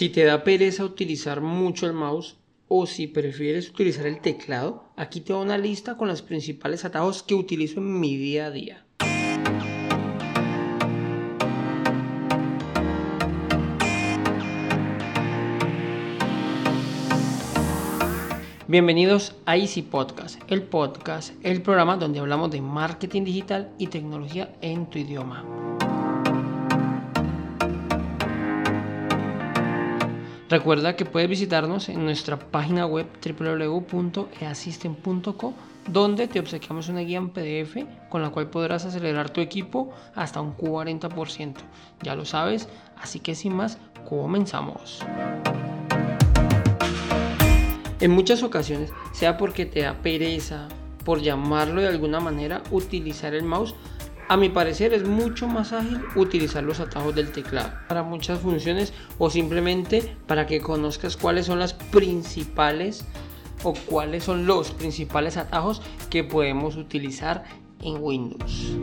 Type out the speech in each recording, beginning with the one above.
Si te da pereza utilizar mucho el mouse o si prefieres utilizar el teclado, aquí te doy una lista con los principales atajos que utilizo en mi día a día. Bienvenidos a Easy Podcast, el podcast, el programa donde hablamos de marketing digital y tecnología en tu idioma. Recuerda que puedes visitarnos en nuestra página web www.easystem.co donde te obsequiamos una guía en PDF con la cual podrás acelerar tu equipo hasta un 40%. Ya lo sabes, así que sin más, comenzamos. En muchas ocasiones, sea porque te da pereza, por llamarlo de alguna manera, utilizar el mouse a mi parecer es mucho más ágil utilizar los atajos del teclado para muchas funciones o simplemente para que conozcas cuáles son las principales o cuáles son los principales atajos que podemos utilizar en Windows.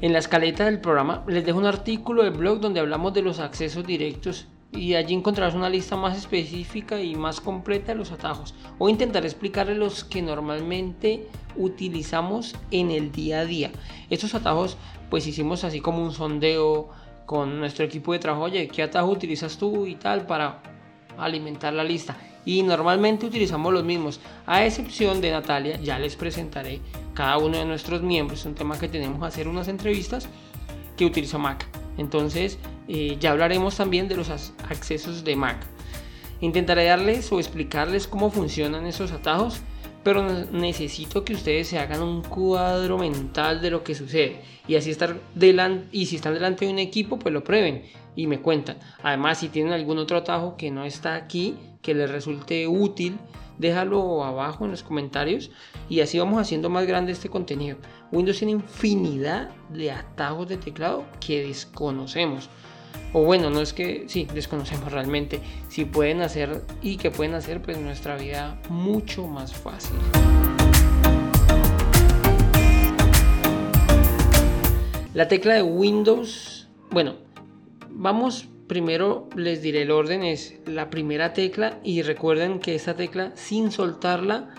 En la escaleta del programa les dejo un artículo del blog donde hablamos de los accesos directos y allí encontrarás una lista más específica y más completa de los atajos. O intentaré explicarles los que normalmente utilizamos en el día a día. Estos atajos pues hicimos así como un sondeo con nuestro equipo de trabajo, oye, ¿qué atajo utilizas tú y tal para alimentar la lista? Y normalmente utilizamos los mismos, a excepción de Natalia, ya les presentaré cada uno de nuestros miembros, es un tema que tenemos que hacer unas entrevistas que utiliza Mac. Entonces, eh, ya hablaremos también de los accesos de Mac. Intentaré darles o explicarles cómo funcionan esos atajos, pero necesito que ustedes se hagan un cuadro mental de lo que sucede y así estar delante y si están delante de un equipo pues lo prueben y me cuentan. Además, si tienen algún otro atajo que no está aquí, que les resulte útil, déjalo abajo en los comentarios y así vamos haciendo más grande este contenido. Windows tiene infinidad de atajos de teclado que desconocemos. O bueno, no es que sí, desconocemos realmente. Si pueden hacer y que pueden hacer pues nuestra vida mucho más fácil. La tecla de Windows, bueno, vamos primero les diré el orden es la primera tecla y recuerden que esta tecla sin soltarla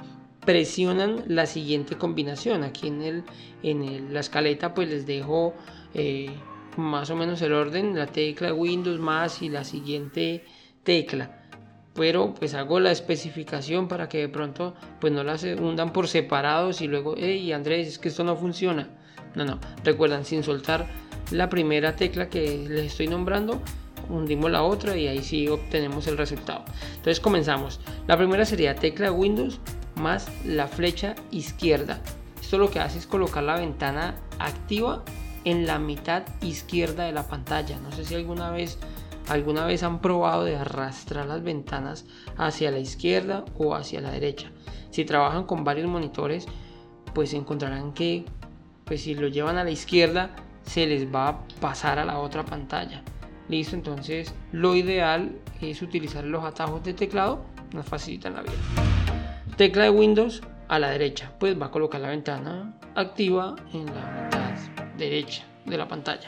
presionan la siguiente combinación aquí en, el, en la escaleta pues les dejo eh, más o menos el orden la tecla Windows más y la siguiente tecla pero pues hago la especificación para que de pronto pues no las hundan por separados y luego hey Andrés es que esto no funciona no no recuerdan sin soltar la primera tecla que les estoy nombrando hundimos la otra y ahí sí obtenemos el resultado. Entonces comenzamos. La primera sería tecla Windows más la flecha izquierda. Esto lo que hace es colocar la ventana activa en la mitad izquierda de la pantalla. No sé si alguna vez alguna vez han probado de arrastrar las ventanas hacia la izquierda o hacia la derecha. Si trabajan con varios monitores, pues encontrarán que pues si lo llevan a la izquierda se les va a pasar a la otra pantalla. Listo, entonces lo ideal es utilizar los atajos de teclado, nos facilitan la vida. Tecla de Windows a la derecha, pues va a colocar la ventana activa en la derecha de la pantalla.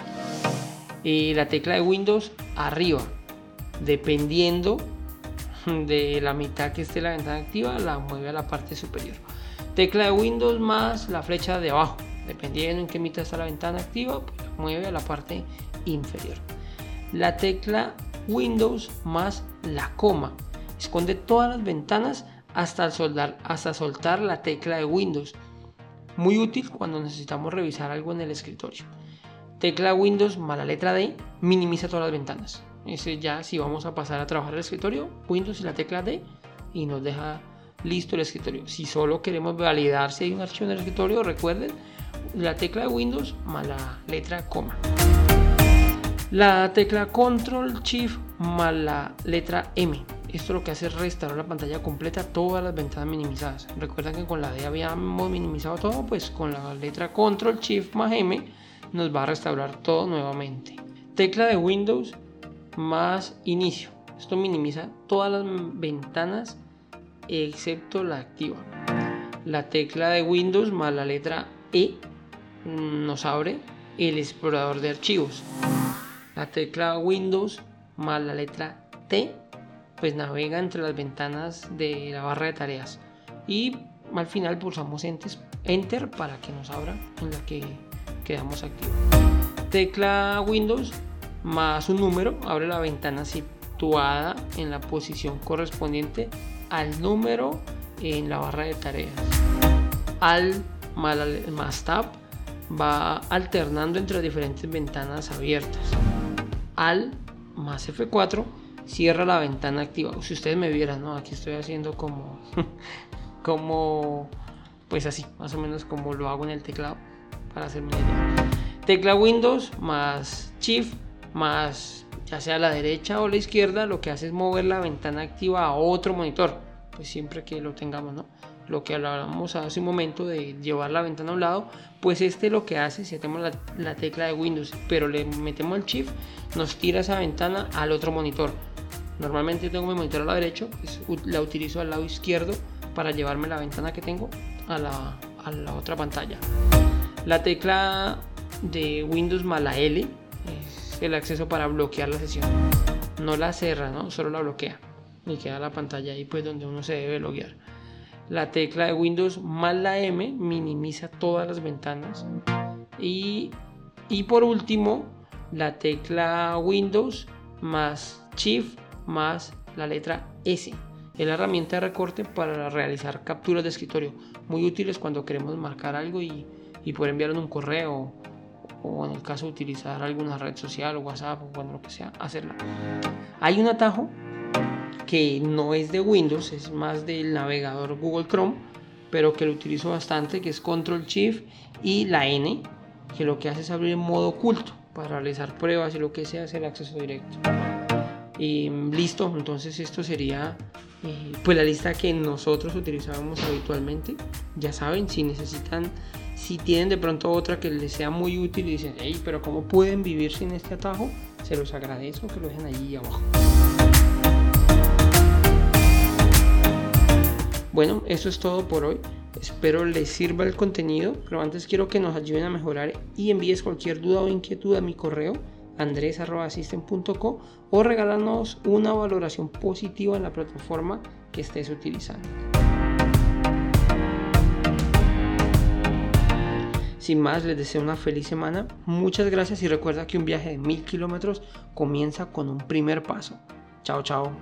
Y la tecla de Windows arriba, dependiendo de la mitad que esté la ventana activa, la mueve a la parte superior. Tecla de Windows más la flecha de abajo, dependiendo en qué mitad está la ventana activa, pues la mueve a la parte inferior la tecla Windows más la coma. Esconde todas las ventanas hasta, hasta soltar la tecla de Windows. Muy útil cuando necesitamos revisar algo en el escritorio. Tecla Windows más la letra D minimiza todas las ventanas. Ese ya si vamos a pasar a trabajar el escritorio, Windows y la tecla D y nos deja listo el escritorio. Si solo queremos validar si hay un archivo en el escritorio, recuerden la tecla de Windows más la letra coma. La tecla Control Shift más la letra M. Esto lo que hace es restaurar la pantalla completa, todas las ventanas minimizadas. Recuerda que con la D habíamos minimizado todo, pues con la letra Control Shift más M nos va a restaurar todo nuevamente. Tecla de Windows más inicio. Esto minimiza todas las ventanas excepto la activa. La tecla de Windows más la letra E nos abre el explorador de archivos la tecla Windows más la letra T, pues navega entre las ventanas de la barra de tareas. Y al final pulsamos Enter para que nos abra en la que quedamos activos. Tecla Windows más un número abre la ventana situada en la posición correspondiente al número en la barra de tareas. Al más Tab va alternando entre diferentes ventanas abiertas. Al más F4 cierra la ventana activa. Si ustedes me vieran, ¿no? Aquí estoy haciendo como, como, pues así, más o menos como lo hago en el teclado, para hacerme una. Tecla Windows más Shift más ya sea la derecha o la izquierda, lo que hace es mover la ventana activa a otro monitor, pues siempre que lo tengamos, ¿no? Lo que hablábamos hace un momento de llevar la ventana a un lado, pues este lo que hace, si tenemos la, tecla de Windows, pero le metemos el Shift, nos tira esa ventana al otro monitor. Normalmente tengo mi monitor al lado derecho, pues, la utilizo al lado izquierdo para llevarme la ventana que tengo a la, a la otra pantalla. La tecla de Windows más la L es el acceso para bloquear la sesión. No la cerra, ¿no? solo la bloquea y queda la pantalla ahí pues donde uno se debe loguear. La tecla de Windows más la M minimiza todas las ventanas. Y, y por último, la tecla Windows más Shift más la letra S. Es la herramienta de recorte para realizar capturas de escritorio, muy útiles cuando queremos marcar algo y, y poder enviarlo en un correo o en el caso de utilizar alguna red social o WhatsApp o bueno, lo que sea, hacerla. Hay un atajo que no es de Windows, es más del navegador Google Chrome, pero que lo utilizo bastante, que es Control Shift y la N, que lo que hace es abrir en modo oculto para realizar pruebas y lo que sea, hacer acceso directo. Y listo, entonces esto sería eh, pues la lista que nosotros utilizábamos habitualmente. Ya saben, si necesitan, si tienen de pronto otra que les sea muy útil y dicen, hey, pero ¿cómo pueden vivir sin este atajo? Se los agradezco que lo dejen allí abajo. Bueno, eso es todo por hoy. Espero les sirva el contenido, pero antes quiero que nos ayuden a mejorar y envíes cualquier duda o inquietud a mi correo andres.assistant.co o regalarnos una valoración positiva en la plataforma que estés utilizando. Sin más, les deseo una feliz semana. Muchas gracias y recuerda que un viaje de mil kilómetros comienza con un primer paso. Chao, chao.